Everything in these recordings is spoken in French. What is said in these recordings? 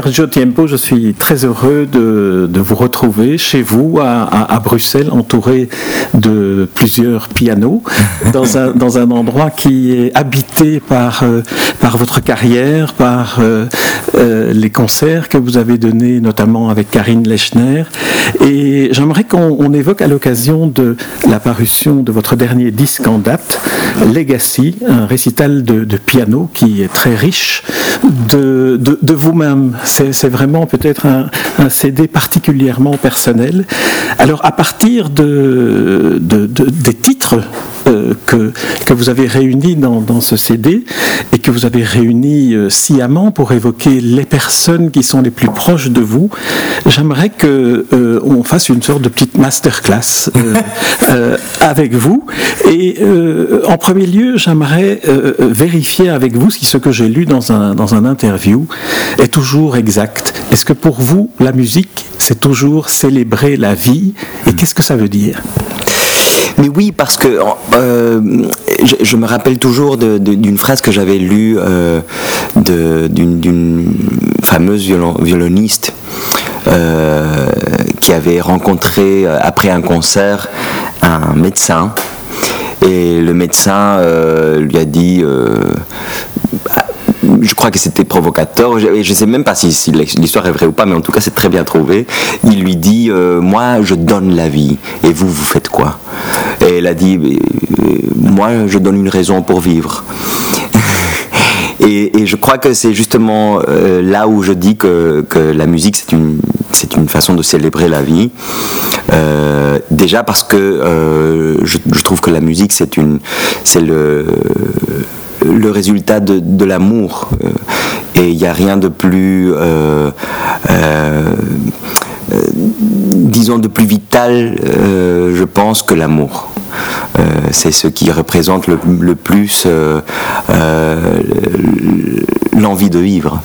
Sergio Tiempo, je suis très heureux de, vous retrouver chez vous à, Bruxelles, entouré de plusieurs pianos, dans un, dans un endroit qui est habité par, euh, par votre carrière, par euh, euh, les concerts que vous avez donnés, notamment avec Karine Lechner. Et j'aimerais qu'on évoque à l'occasion de la parution de votre dernier disque en date, Legacy, un récital de, piano qui est très riche de, de, de vous-même c'est vraiment peut-être un, CD particulièrement personnel. Alors à partir de, des titres euh, que, que vous avez réunis dans, ce CD et que vous avez réunis euh, sciemment pour évoquer les personnes qui sont les plus proches de vous, j'aimerais que euh, on fasse une sorte de petite masterclass avec vous. Et en premier lieu, j'aimerais vérifier avec vous si ce que j'ai lu dans un, dans un interview est toujours exact. Est-ce que pour vous, la musique, c'est toujours célébrer la vie Et qu'est-ce que ça veut dire? Mais oui, parce que euh, je, me rappelle toujours d'une phrase que j'avais lue euh, d'une fameuse violoniste euh, qui avait rencontré après un concert un médecin. Et le médecin lui a dit je crois que c'était provocateur. Je ne sais même pas si, l'histoire est vraie ou pas, mais en tout cas, c'est très bien trouvé. Il lui dit euh, Moi, je donne la vie, et vous, vous faites quoi? Et elle a dit euh, Moi, je donne une raison pour vivre. et, je crois que c'est justement euh, là où je dis que, la musique, c'est une, c'est une façon de célébrer la vie. déjà parce que je, je, trouve que la musique, c'est une, c'est le le résultat de, l'amour. Euh, et il n'y a rien de plus, euh, euh, disons, de plus vital, je pense, que l'amour. c'est ce qui représente le, le plus l'envie de vivre.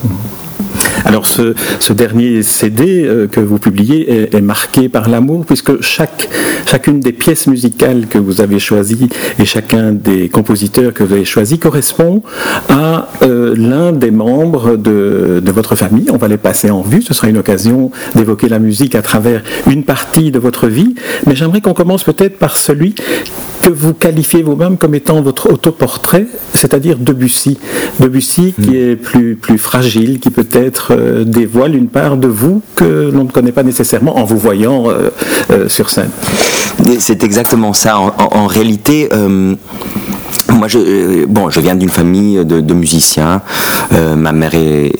Alors ce, dernier CD euh, que vous publiez est, marqué par l'amour, puisque chacune des pièces musicales que vous avez choisies et chacun des compositeurs que vous avez choisis correspond à euh, l'un des membres de, votre famille. On va les passer en vue, ce sera une occasion d'évoquer la musique à travers une partie de votre vie, mais j'aimerais qu'on commence peut-être par celui que vous qualifiez vous-même comme étant votre autoportrait, c'est-à-dire Debussy. Debussy qui hmm. est plus, plus fragile, qui peut-être euh, dévoile une part de vous que l'on ne connaît pas nécessairement en vous voyant euh, euh, sur scène. C'est exactement ça. En, réalité, moi, je, bon, je viens d'une famille de, musiciens. ma mère est,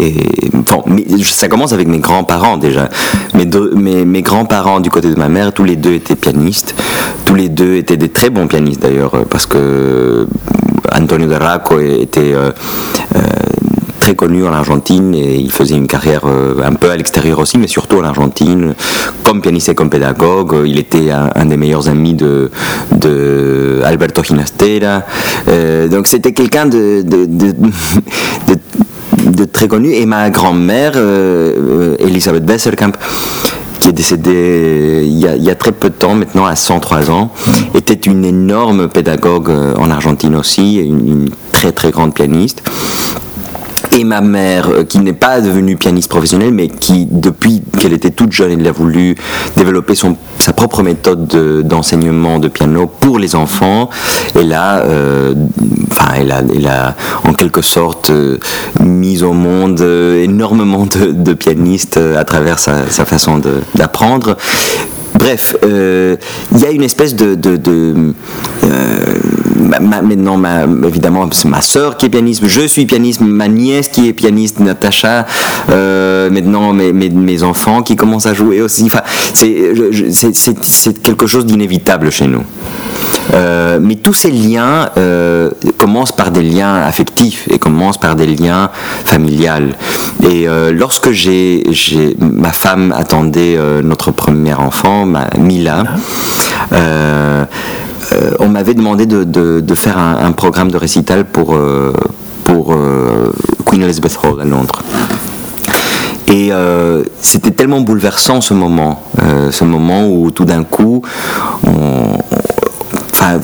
ça commence avec mes grands-parents déjà. Mes, mes, mes grands-parents du côté de ma mère, tous les deux étaient pianistes. Tous les deux étaient des très bons pianistes d'ailleurs, parce que Antonio Garraco était très connu en Argentine et il faisait une carrière euh, un peu à l'extérieur aussi, mais surtout en Argentine, comme pianiste et comme pédagogue. Il était un, des meilleurs amis de, Alberto Ginastera. Euh, donc c'était quelqu'un de, très connu. Et ma grand-mère, euh, Elisabeth Besserkamp, qui est décédée il y, a, il y, a, très peu de temps, maintenant à 103 ans, était une énorme pédagogue en Argentine aussi, une très très grande pianiste et ma mère, euh, qui n'est pas devenue pianiste professionnelle, mais qui, depuis qu'elle était toute jeune, elle a voulu développer son, sa propre méthode d'enseignement de, piano pour les enfants. Elle a, euh, enfin, elle a, elle a en quelque sorte euh, mis au monde énormément de, pianistes à travers sa façon d'apprendre. Bref, il y a une espèce de, de maintenant, ma, évidemment, c'est ma sœur qui est pianiste, je suis pianiste, ma nièce qui est pianiste, Natacha, euh, maintenant mes, enfants qui commencent à jouer aussi. Enfin, c'est quelque chose d'inévitable chez nous. Euh, mais tous ces liens euh, commencent par des liens affectifs et commencent par des liens familiales. Et euh, lorsque ma femme attendait notre premier enfant, ma, Mila, on m'avait demandé de, de, faire un, un, programme de récital pour, pour Queen Elizabeth Hall à Londres. Et c'était tellement bouleversant ce moment, ce moment où tout d'un coup, on,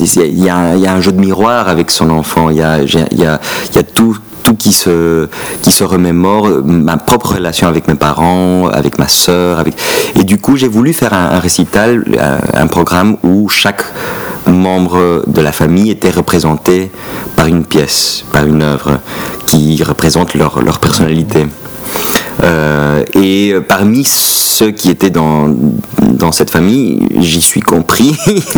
il y, a, un jeu de miroir avec son enfant. Il y a, tout qui se, qui se remémore, ma propre relation avec mes parents, avec ma sœur. Avec... Et du coup, j'ai voulu faire un, récital, un, programme où chaque membre de la famille était représenté par une pièce, par une œuvre qui représente leur, leur personnalité. Euh, et parmi ceux qui étaient dans, dans cette famille, j'y suis compris.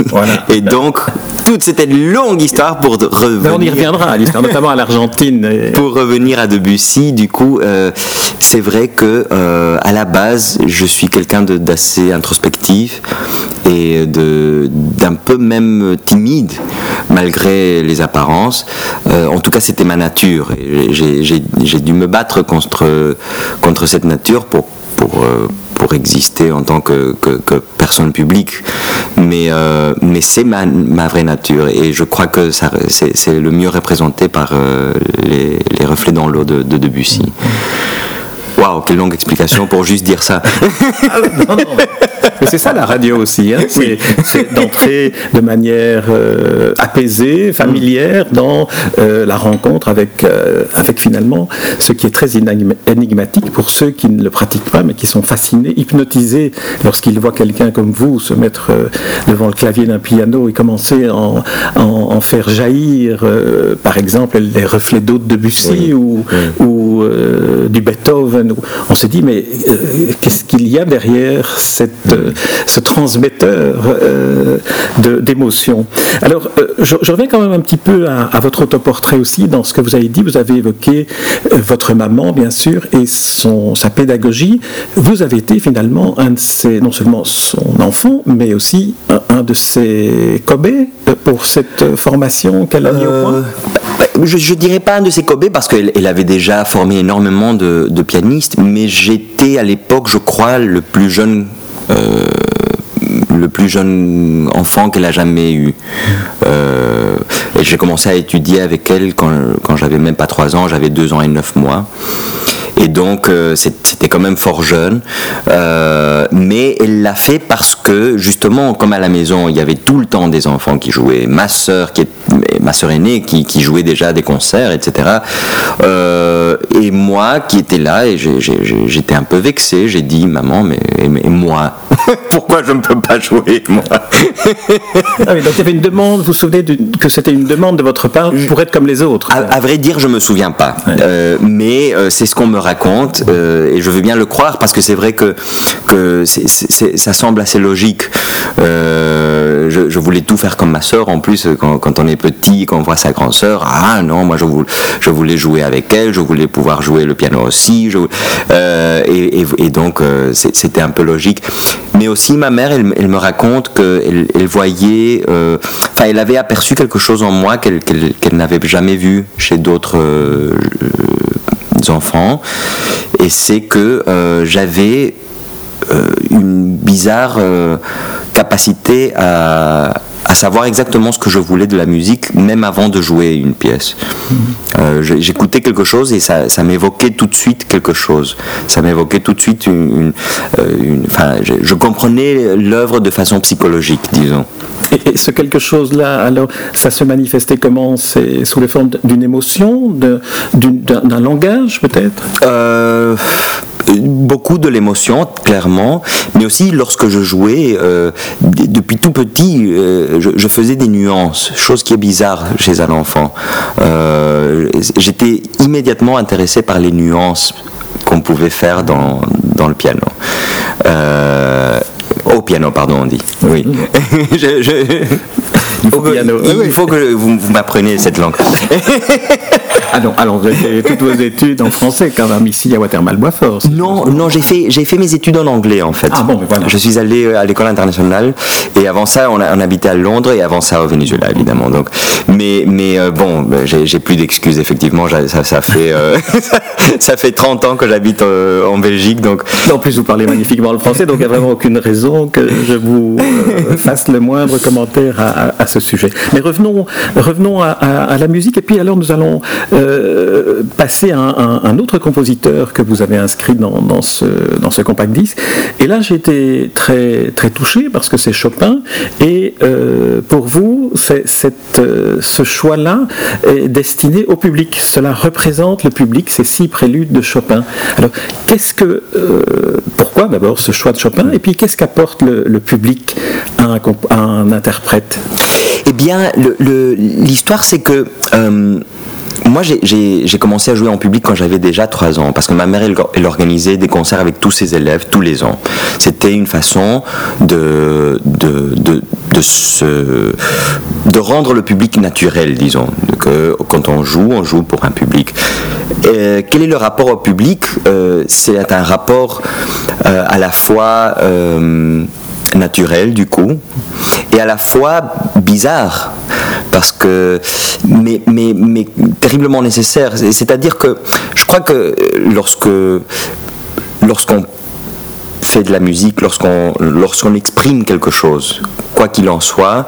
et donc, toute cette longue histoire pour revenir. on y reviendra à l'histoire, notamment à l'Argentine. Pour revenir à Debussy, du coup, euh, c'est vrai que euh, à la base, je suis quelqu'un d'assez introspectif et d'un peu même timide, malgré les apparences. en tout cas, c'était ma nature. J'ai dû me battre contre, contre cette nature pour, pour, euh, pour exister en tant que, personne publique. Mais, euh, mais c'est ma, vraie nature et je crois que c'est le mieux représenté par euh, les, reflets dans l'eau de Debussy. Waouh, quelle longue explication pour juste dire ça. Ah, non, non. c'est ça la radio aussi, hein. c'est d'entrer de manière euh, apaisée, familière dans euh, la rencontre avec, euh, avec finalement ce qui est très énigmatique pour ceux qui ne le pratiquent pas mais qui sont fascinés, hypnotisés lorsqu'ils voient quelqu'un comme vous se mettre devant le clavier d'un piano et commencer à en, en, faire jaillir par exemple les reflets d'eau de Debussy ou, ou du Beethoven. On se dit mais qu'est-ce qu'il y a derrière cette ce transmetteur euh, d'émotions. Alors, euh, je, reviens quand même un petit peu à, votre autoportrait aussi. Dans ce que vous avez dit, vous avez évoqué euh, votre maman, bien sûr, et son, sa pédagogie. Vous avez été finalement un de ses, non seulement son enfant, mais aussi un, de ses cobés pour cette formation qu'elle a mis au point? Bah, je, ne dirais pas un de ses cobés parce qu'elle avait déjà formé énormément de, de pianistes, mais j'étais à l'époque, je crois, le plus jeune euh, le plus jeune enfant qu'elle a jamais eu. Euh, et j'ai commencé à étudier avec elle quand, quand j'avais même pas 3 ans, j'avais 2 ans et 9 mois. Et donc, euh, c'était quand même fort jeune. Mais elle l'a fait parce que, justement, comme à la maison, il y avait tout le temps des enfants qui jouaient. Ma soeur, qui est, ma soeur aînée, qui, qui jouait déjà des concerts, etc. Euh, et moi, qui étais là, et j'étais un peu vexé. J'ai dit, maman, mais, moi Pourquoi je ne peux pas jouer, moi? Ah Donc, il y avait une demande, vous vous souvenez que c'était une demande de votre part pour être comme les autres À, vrai dire, je me souviens pas. mais c'est ce qu'on me raconte, euh, et je veux bien le croire parce que c'est vrai que, que ça semble assez logique. Euh, je, voulais tout faire comme ma soeur en plus quand, on est petit, quand on voit sa grande soeur. Ah non, moi je voulais, jouer avec elle, je voulais pouvoir jouer le piano aussi. Euh, et, donc c'était un peu logique. Mais aussi ma mère, elle, me raconte qu'elle elle voyait, enfin elle avait aperçu quelque chose en moi qu'elle n'avait jamais vu chez d'autres enfants, et c'est que euh, j'avais euh, une bizarre euh, capacité à, savoir exactement ce que je voulais de la musique, même avant de jouer une pièce. J'écoutais quelque chose et ça, m'évoquait tout de suite quelque chose. Ça m'évoquait tout de suite une... enfin, je comprenais l'œuvre de façon psychologique, disons. Et ce quelque chose-là, alors, ça se manifestait comment? C'est sous les formes d'une émotion, d'un langage peut-être? Euh, beaucoup de l'émotion, clairement, mais aussi lorsque je jouais, euh, depuis tout petit, euh, je, faisais des nuances, chose qui est bizarre chez un enfant. J'étais immédiatement intéressé par les nuances qu'on pouvait faire dans, dans le piano. Au piano, pardon, on dit. Oui. il faut que vous, vous m'appreniez cette langue. Ah non, alors vous avez fait toutes vos études en français quand même ici à Watermal-Boisfort. Non, non, j'ai fait, j'ai fait mes études en anglais en fait. Ah bon, mais voilà. Je suis allé euh, à l'école internationale et avant ça, on, a, on habitait à Londres et avant ça au Venezuela évidemment. Donc, mais, mais euh, bon, ben, j'ai, plus d'excuses effectivement. Ça, ça fait, euh, ça fait 30 ans que j'habite euh, en Belgique, donc. En plus, vous parlez magnifiquement le français, donc il n'y a vraiment aucune raison que je vous euh, fasse le moindre commentaire à, à- à ce sujet. Mais revenons, revenons à la musique, et puis alors nous allons euh, passer à un, autre compositeur que vous avez inscrit dans, ce, compact disque. Et là, j'ai été très, touché parce que c'est Chopin, et euh, pour vous, euh, ce choix-là est destiné au public. Cela représente le public, ces six préludes de Chopin. Alors, qu'est-ce que, pourquoi d'abord ce choix de Chopin, et puis qu'est-ce qu'apporte le, public à un, interprète? Eh bien, l'histoire, c'est que moi, j'ai- commencé à jouer en public quand j'avais déjà 3 ans, parce que ma mère, elle, organisait des concerts avec tous ses élèves tous les ans. C'était une façon de, de, de, se, de rendre le public naturel, disons. Que quand on joue, on joue pour un public. Quel est le rapport au public? Euh, C'est un rapport euh, à la fois... euh, naturel du coup et à la fois bizarre parce que mais mais mais terriblement nécessaire. C'est- c'est-à-dire que je crois que lorsque lorsqu'on fait de la musique, lorsqu'on lorsqu'on exprime quelque chose, quoi qu'il en soit,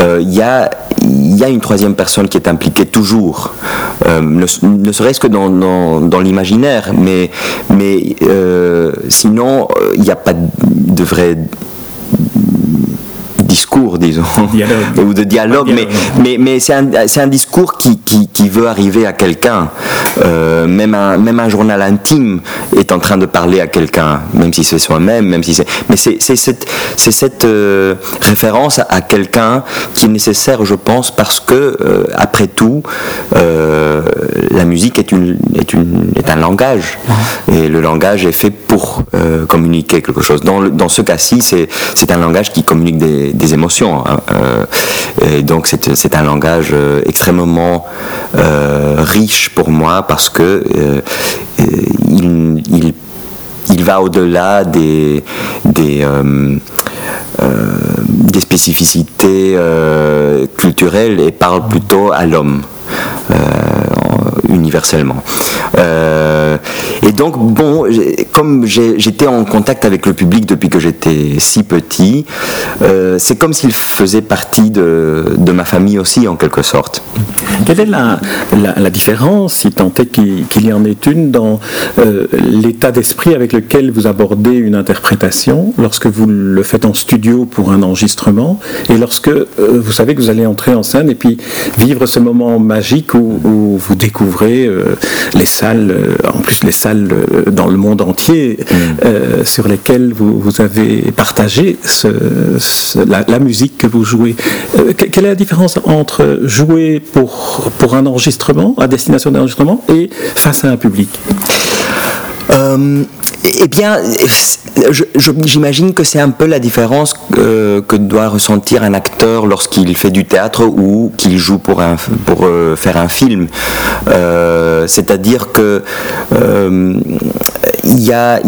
euh, il y, a, y a une troisième personne qui est impliquée toujours, Euh, ne, serait-ce que dans, dans, l'imaginaire, mais, mais euh, sinon, euh, il n'y a pas de vrai discours, disons, Dialogue. ou de dialogue, mais, mais, mais c'est un, c'est un discours qui, qui, qui veut arriver à quelqu'un. Euh, même, un, même un journal intime est en train de parler à quelqu'un, même si c'est soi-même, même si c'est. Mais c'est c'est cette, c'est cette euh, référence à, à quelqu'un qui est nécessaire, je pense, parce que, euh, après tout, la musique est, une, est, une, est un langage. Et le langage est fait pour communiquer quelque chose. Dans, le- dans ce cas-ci, c'est c'est un langage qui communique des, des émotions. hein. Euh, et donc, c'est un langage euh, extrêmement euh, riche pour moi parce que il, il, va au-delà des, des, des spécificités culturelles et parle plutôt à l'homme. Universellement. Euh, et donc, bon, comme j'étais en contact avec le public depuis que j'étais si petit, euh, c'est comme s'il faisait partie de, ma famille aussi, en quelque sorte. Quelle est la, différence, si tant est qu'il y en ait une, dans euh, l'état d'esprit avec lequel vous abordez une interprétation lorsque vous le faites en studio pour un enregistrement et lorsque vous savez que vous allez entrer en scène et puis vivre ce moment magique où vous découvrez euh, les salles, euh, en plus les salles euh, dans le monde entier euh, sur lesquelles vous, vous avez partagé ce- ce- la, la musique que vous jouez. Euh, que- quelle est la différence entre jouer pour, pour un enregistrement, à destination d'un enregistrement, et face à un public? Euh, eh bien, j'imagine que c'est un peu la différence que doit ressentir un acteur lorsqu'il fait du théâtre ou qu'il joue pour, un, pour euh, faire un film. Euh, C'est-à-dire que euh, il y a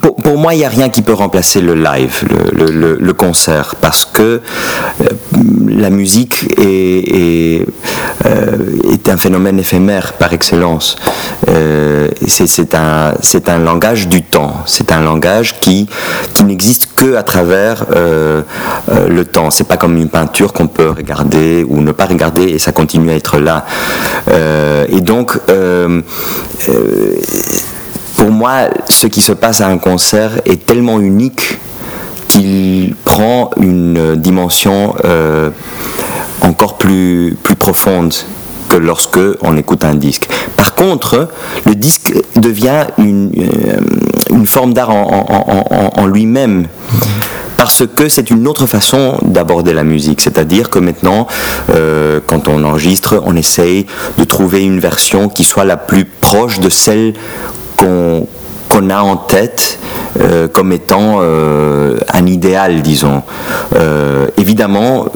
pour, moi, il n'y a rien qui peut remplacer le live, le, concert, parce que euh, la musique euh, est un phénomène éphémère par excellence. Euh, c'est un, langage du temps, c'est un langage qui, qui n'existe que à travers le temps. C'est pas comme une peinture qu'on peut regarder ou ne pas regarder et ça continue à être là. Et donc, moi, ce qui se passe à un concert est tellement unique qu'il prend une dimension euh, encore plus, plus profonde que lorsque on écoute un disque. Par contre, le disque devient une, euh, forme d'art en lui-même. Parce que c'est une autre façon d'aborder la musique. C'est-à-dire que maintenant, euh, quand on enregistre, on essaye de trouver une version qui soit la plus proche de celle qu'on a en tête comme étant un idéal, disons. évidemment,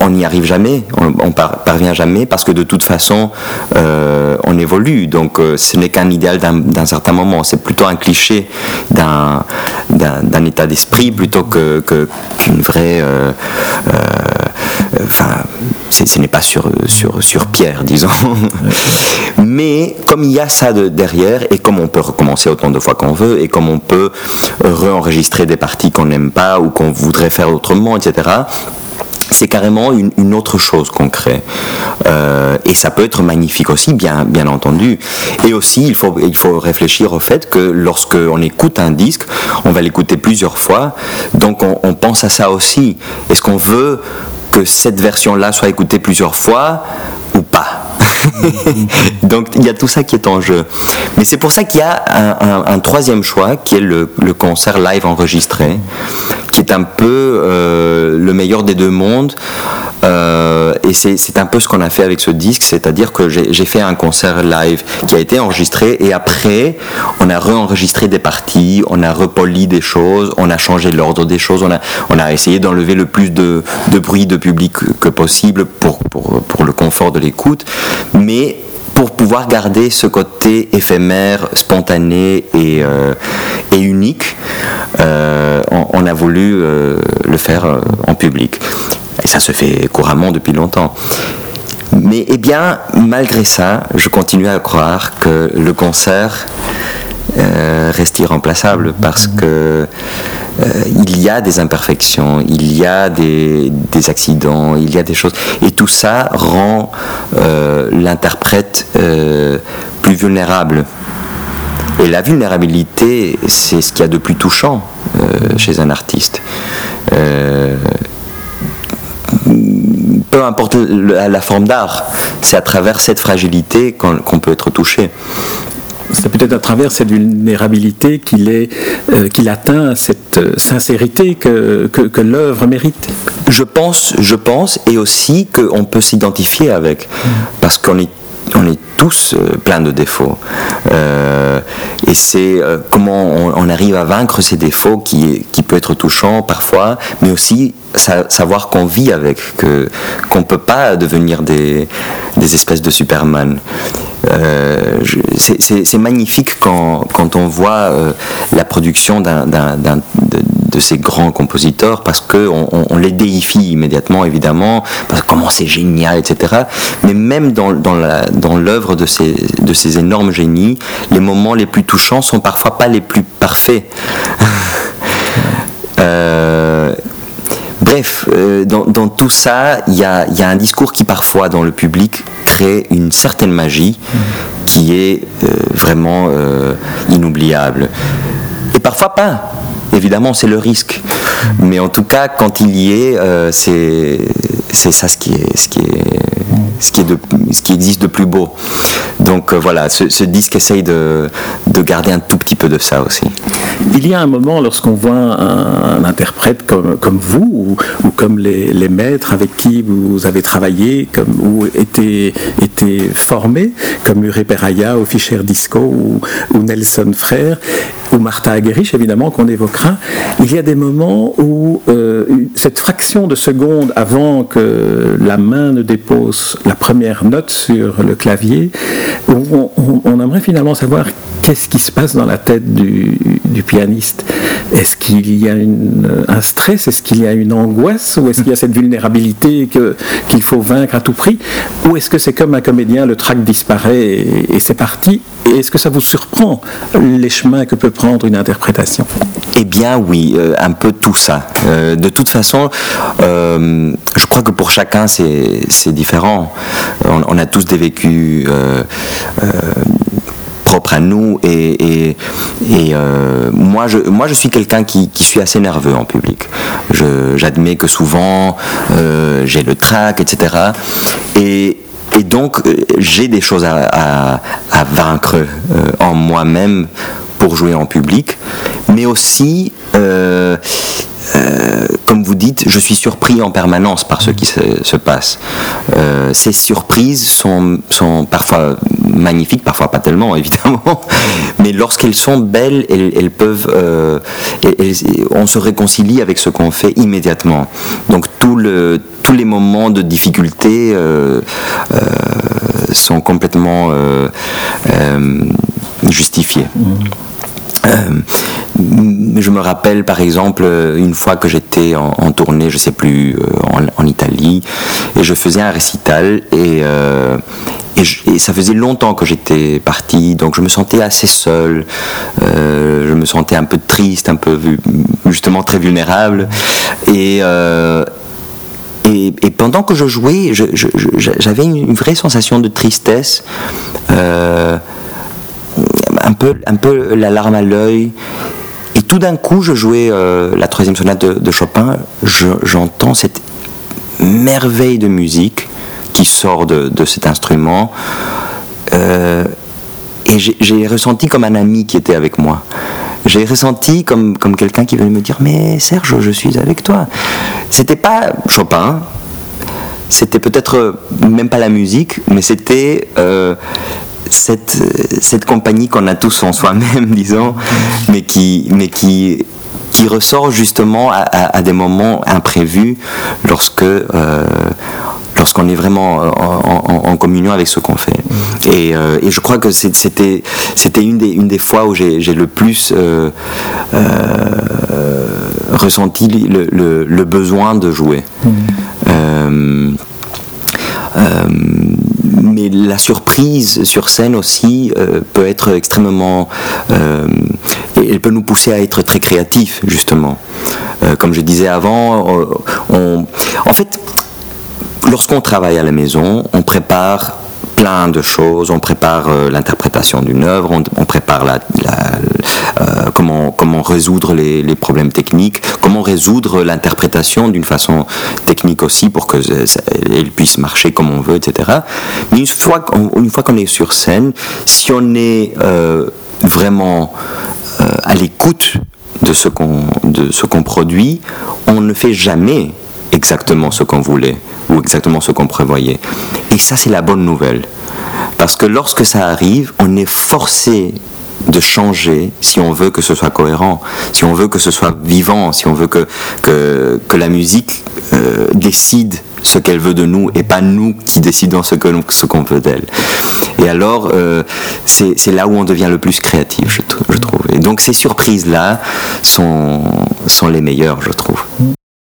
on n'y arrive jamais, on, ne parvient jamais parce que de toute façon, euh, on évolue. Donc, euh, ce n'est qu'un idéal d'un certain moment. C'est plutôt un cliché d'un état d'esprit plutôt qu'une vraie. Enfin, ce n'est pas sur, sur, sur pierre, disons. Mais comme il y a ça de, derrière, et comme on peut recommencer autant de fois qu'on veut, et comme on peut réenregistrer des parties qu'on n'aime pas ou qu'on voudrait faire autrement, etc., c'est carrément une, autre chose qu'on crée. Euh, et ça peut être magnifique aussi, bien, bien entendu. Et aussi, il faut, il faut réfléchir au fait que lorsqu'on écoute un disque, on va l'écouter plusieurs fois. Donc on, on pense à ça aussi. Est-ce qu'on veut que cette version-là soit écoutée plusieurs fois ou pas Donc il y a tout ça qui est en jeu. Mais c'est pour ça qu'il y a un, troisième choix qui est le, concert live enregistré, qui est un peu euh, le meilleur des deux mondes. Euh, et c'est un peu ce qu'on a fait avec ce disque, c'est-à-dire que j'ai fait un concert live qui a été enregistré et après on a réenregistré des parties, on a repoli des choses, on a changé l'ordre des choses, on a, on a essayé d'enlever le plus de, bruit de public que possible pour, pour, pour le confort de l'écoute mais pour pouvoir garder ce côté éphémère, spontané et, euh, unique, euh, on, a voulu euh, le faire en public. Et ça se fait couramment depuis longtemps. Mais eh bien, malgré ça, je continue à croire que le concert reste irremplaçable parce que euh, il y a des imperfections, il y a des, accidents, il y a des choses. Et tout ça rend euh, l'interprète euh, plus vulnérable. Et la vulnérabilité, c'est ce qu'il y a de plus touchant chez un artiste. peu importe la forme d'art, c'est à travers cette fragilité qu'on peut être touché c'est peut-être à travers cette vulnérabilité qu'il est, euh, qu'il atteint cette euh, sincérité que, que, l'œuvre mérite. Je pense, je pense, et aussi qu'on peut s'identifier avec, parce qu'on est on est tous euh, pleins de défauts. et c'est comment on, arrive à vaincre ces défauts qui peut être touchant parfois, mais aussi savoir qu'on vit avec, que, qu'on ne peut pas devenir des, des espèces de Superman. Euh, c'est magnifique quand, quand, on voit euh, la production de, de, ces grands compositeurs parce qu'on on, les déifie immédiatement, évidemment, parce que comment c'est génial, etc. Mais même dans, dans l'œuvre de ces, de ces énormes génies, les moments les plus touchants sont parfois pas les plus parfaits. euh, Bref, euh, dans, tout ça, il y a, un discours qui parfois dans le public crée une certaine magie qui est euh, vraiment euh, inoubliable. Et parfois pas. Évidemment, c'est le risque. Mais en tout cas, quand il y est, c'est ça ce qui est, ce qui est, ce qui est de, ce qui existe de plus beau. Donc voilà, ce, disque essaye de, de garder un tout petit peu de ça aussi. Il y a un moment, lorsqu'on voit un, interprète comme, comme vous, ou, comme les, les, maîtres avec qui vous avez travaillé, comme, ou été, été formé, comme Uri Peraya au Fischer Disco, ou, Nelson Frère, ou Martha Aguerich, évidemment, qu'on évoquera, il y a des moments où euh, cette fraction de seconde avant que la main ne dépose la première note sur le clavier, on, on aimerait finalement savoir qu'est-ce qui se passe dans la tête du, pianiste. Est-ce qu'il y a un stress? Est-ce qu'il y a une angoisse? Ou est-ce qu'il y a cette vulnérabilité qu'il faut vaincre à tout prix? Ou est-ce que c'est comme un comédien, le trac disparaît et, c'est parti? Et est-ce que ça vous surprend les chemins que peut prendre une interprétation? Eh bien oui, euh, un peu tout ça. Euh, de toute façon, euh, je crois que pour chacun c'est différent. On, a tous des vécus propre à nous. Et, euh, moi, je, suis quelqu'un qui, suis assez nerveux en public. J'admets que souvent, euh, j'ai le trac, etc. Et, donc, euh, j'ai des choses à, vaincre en moi-même pour jouer en public, mais aussi euh, comme vous dites, je suis surpris en permanence par ce qui se, passe. Euh, ces surprises sont, sont, parfois magnifiques, parfois pas tellement, évidemment, mais lorsqu'elles sont belles, elles, peuvent, euh, on se réconcilie avec ce qu'on fait immédiatement. Donc tout le, tous les moments de difficulté sont complètement justifiés. Mmh. Euh, je me rappelle par exemple une fois que j'étais en, tournée, je sais plus, euh, en, Italie, et je faisais un récital et, euh, ça faisait longtemps que j'étais parti, donc je me sentais assez seul, je me sentais un peu triste, un peu justement très vulnérable et pendant que je jouais, j'avais une, vraie sensation de tristesse un peu la larme à l'œil. Et tout d'un coup, je jouais euh, la troisième sonate de, Chopin, j'entends cette merveille de musique qui sort de, cet instrument. Euh, et j'ai ressenti comme un ami qui était avec moi. J'ai ressenti comme, comme quelqu'un qui venait me dire Mais Serge, je suis avec toi. C'était pas Chopin, c'était peut-être même pas la musique, mais c'était euh, cette, cette compagnie qu'on a tous en soi-même, disons, mais qui, mais qui, qui ressort justement à, des moments imprévus lorsque euh, lorsqu'on est vraiment en, communion avec ce qu'on fait. Et, euh, et, je crois que c'était c'était une des une des fois où j'ai le plus euh, ressenti le, le, besoin de jouer. Mmh mais la surprise sur scène aussi euh, peut être extrêmement... Euh, elle peut nous pousser à être très créatifs, justement. Euh, comme je disais avant, on, en fait, lorsqu'on travaille à la maison, on prépare plein de choses. On prépare euh, l'interprétation d'une œuvre, on, prépare euh, comment, résoudre les, problèmes techniques, comment résoudre l'interprétation d'une façon technique aussi pour qu'elle puisse marcher comme on veut, etc. Mais une fois, qu'on est sur scène, si on est euh, vraiment à l'écoute de ce qu'on produit, on ne fait jamais exactement ce qu'on voulait ou exactement ce qu'on prévoyait. Et ça, c'est la bonne nouvelle. Parce que lorsque ça arrive, on est forcé de changer si on veut que ce soit cohérent, si on veut que ce soit vivant, si on veut que, que, que la musique euh, décide ce qu'elle veut de nous et pas nous qui décidons ce qu'on ce qu'on veut d'elle. Et alors, euh, c'est là où on devient le plus créatif, je, je trouve. Et donc ces surprises-là sont, sont les meilleures, je trouve.